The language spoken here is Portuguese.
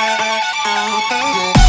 Yeah.